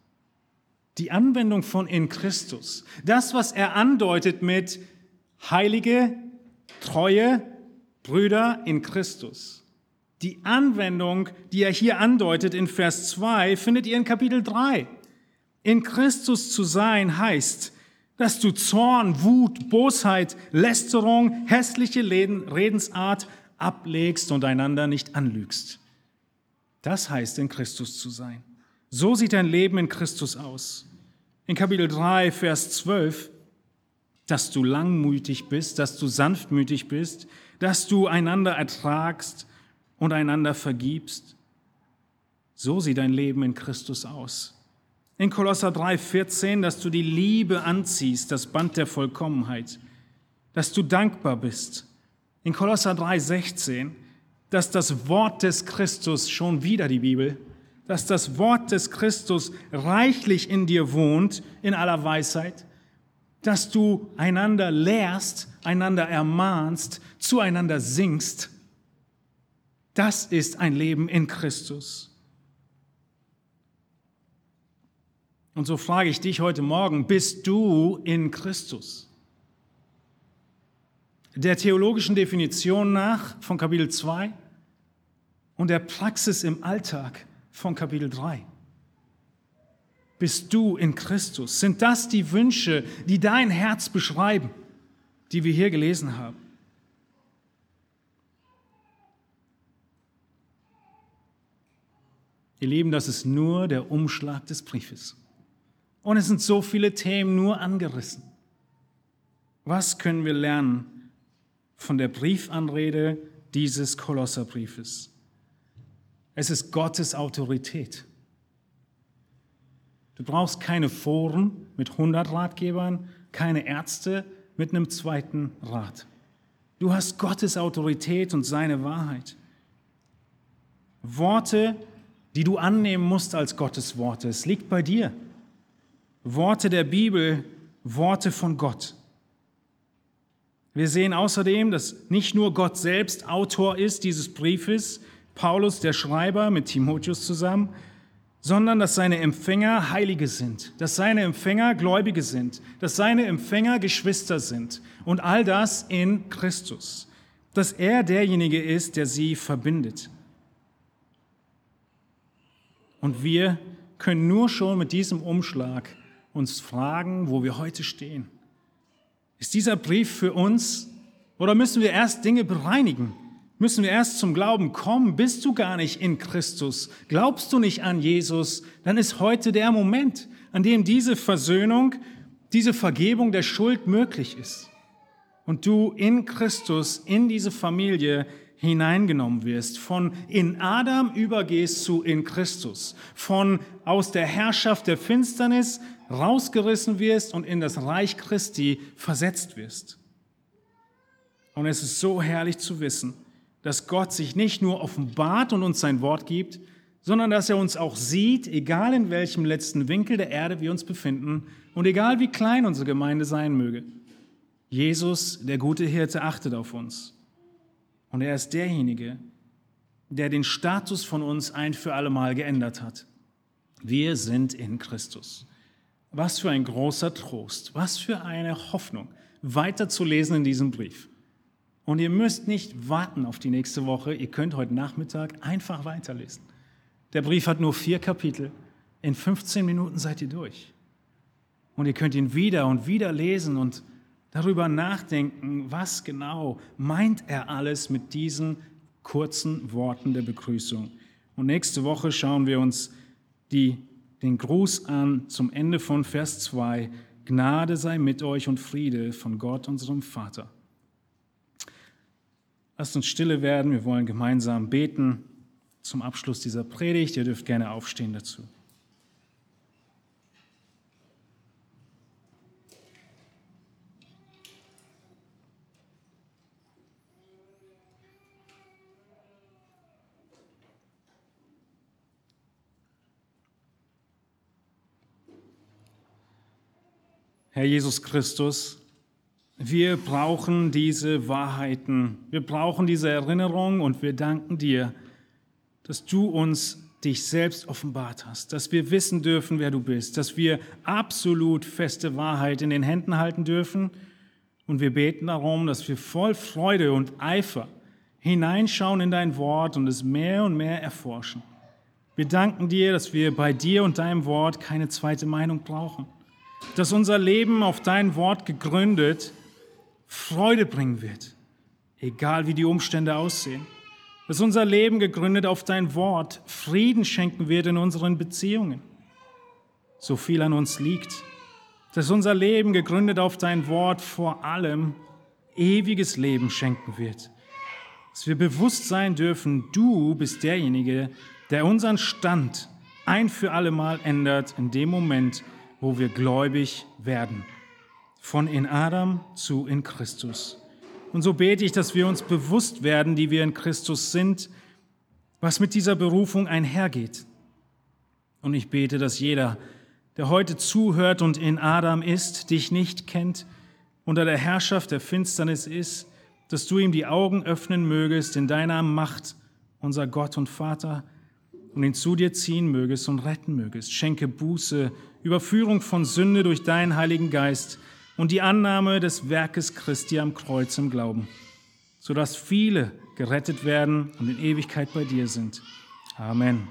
Die Anwendung von in Christus. Das, was er andeutet mit heilige, treue Brüder in Christus. Die Anwendung, die er hier andeutet in Vers 2, findet ihr in Kapitel 3. In Christus zu sein heißt, dass du Zorn, Wut, Bosheit, Lästerung, hässliche Redensart ablegst und einander nicht anlügst. Das heißt, in Christus zu sein. So sieht dein Leben in Christus aus. In Kapitel 3, Vers 12, dass du langmütig bist, dass du sanftmütig bist, dass du einander ertragst, und einander vergibst. So sieht dein Leben in Christus aus. In Kolosser 3,14, dass du die Liebe anziehst, das Band der Vollkommenheit, dass du dankbar bist. in Kolosser 3,16, dass das Wort des Christus, schon wieder die Bibel, dass das Wort des Christus reichlich in dir wohnt, in aller Weisheit, dass du einander lehrst, einander ermahnst, zueinander singst. Das ist ein Leben in Christus. Und so frage ich dich heute Morgen, bist du in Christus? Der theologischen Definition nach von Kapitel 2 und der Praxis im Alltag von Kapitel 3. Bist du in Christus? Sind das die Wünsche, die dein Herz beschreiben, die wir hier gelesen haben? Ihr Lieben, das ist nur der Umschlag des Briefes. Und es sind so viele Themen nur angerissen. Was können wir lernen von der Briefanrede dieses Kolosserbriefes? Es ist Gottes Autorität. Du brauchst keine Foren mit 100 Ratgebern, keine Ärzte mit einem zweiten Rat. Du hast Gottes Autorität und seine Wahrheit. Worte, die du annehmen musst als Gottes Worte. Es liegt bei dir. Worte der Bibel, Worte von Gott. Wir sehen außerdem, dass nicht nur Gott selbst Autor ist dieses Briefes, Paulus der Schreiber mit Timotheus zusammen, sondern dass seine Empfänger Heilige sind, dass seine Empfänger Gläubige sind, dass seine Empfänger Geschwister sind und all das in Christus, dass er derjenige ist, der sie verbindet. Und wir können nur schon mit diesem Umschlag uns fragen, wo wir heute stehen. Ist dieser Brief für uns oder müssen wir erst Dinge bereinigen? Müssen wir erst zum Glauben kommen? Bist du gar nicht in Christus? Glaubst du nicht an Jesus? Dann ist heute der Moment, an dem diese Versöhnung, diese Vergebung der Schuld möglich ist. Und du in Christus, in diese Familie hineingenommen wirst, von in Adam übergehst zu in Christus, von aus der Herrschaft der Finsternis rausgerissen wirst und in das Reich Christi versetzt wirst. Und es ist so herrlich zu wissen, dass Gott sich nicht nur offenbart und uns sein Wort gibt, sondern dass er uns auch sieht, egal in welchem letzten Winkel der Erde wir uns befinden und egal wie klein unsere Gemeinde sein möge. Jesus, der gute Hirte, achtet auf uns. Und er ist derjenige, der den Status von uns ein für allemal geändert hat. Wir sind in Christus. Was für ein großer Trost, was für eine Hoffnung, weiterzulesen in diesem Brief. Und ihr müsst nicht warten auf die nächste Woche, ihr könnt heute Nachmittag einfach weiterlesen. Der Brief hat nur vier Kapitel, in 15 Minuten seid ihr durch. Und ihr könnt ihn wieder und wieder lesen und darüber nachdenken, was genau meint er alles mit diesen kurzen Worten der Begrüßung. Und nächste Woche schauen wir uns die den Gruß an zum Ende von Vers 2. Gnade sei mit euch und Friede von Gott, unserem Vater. Lasst uns stille werden, wir wollen gemeinsam beten zum Abschluss dieser Predigt. Ihr dürft gerne aufstehen dazu. Herr Jesus Christus, wir brauchen diese Wahrheiten, wir brauchen diese Erinnerung und wir danken dir, dass du uns dich selbst offenbart hast, dass wir wissen dürfen, wer du bist, dass wir absolut feste Wahrheit in den Händen halten dürfen. Und wir beten darum, dass wir voll Freude und Eifer hineinschauen in dein Wort und es mehr und mehr erforschen. Wir danken dir, dass wir bei dir und deinem Wort keine zweite Meinung brauchen dass unser Leben auf dein Wort gegründet Freude bringen wird, egal wie die Umstände aussehen. Dass unser Leben gegründet auf dein Wort Frieden schenken wird in unseren Beziehungen, so viel an uns liegt. Dass unser Leben gegründet auf dein Wort vor allem ewiges Leben schenken wird. Dass wir bewusst sein dürfen, du bist derjenige, der unseren Stand ein für allemal ändert in dem Moment, wo wir gläubig werden. Von in Adam zu in Christus. Und so bete ich, dass wir uns bewusst werden, die wir in Christus sind, was mit dieser Berufung einhergeht. Und ich bete, dass jeder, der heute zuhört und in Adam ist, dich nicht kennt, unter der Herrschaft der Finsternis ist, dass du ihm die Augen öffnen mögest in deiner Macht, unser Gott und Vater, und ihn zu dir ziehen mögest und retten mögest. Schenke Buße, Überführung von Sünde durch deinen Heiligen Geist und die Annahme des Werkes Christi am Kreuz im Glauben, sodass viele gerettet werden und in Ewigkeit bei dir sind. Amen.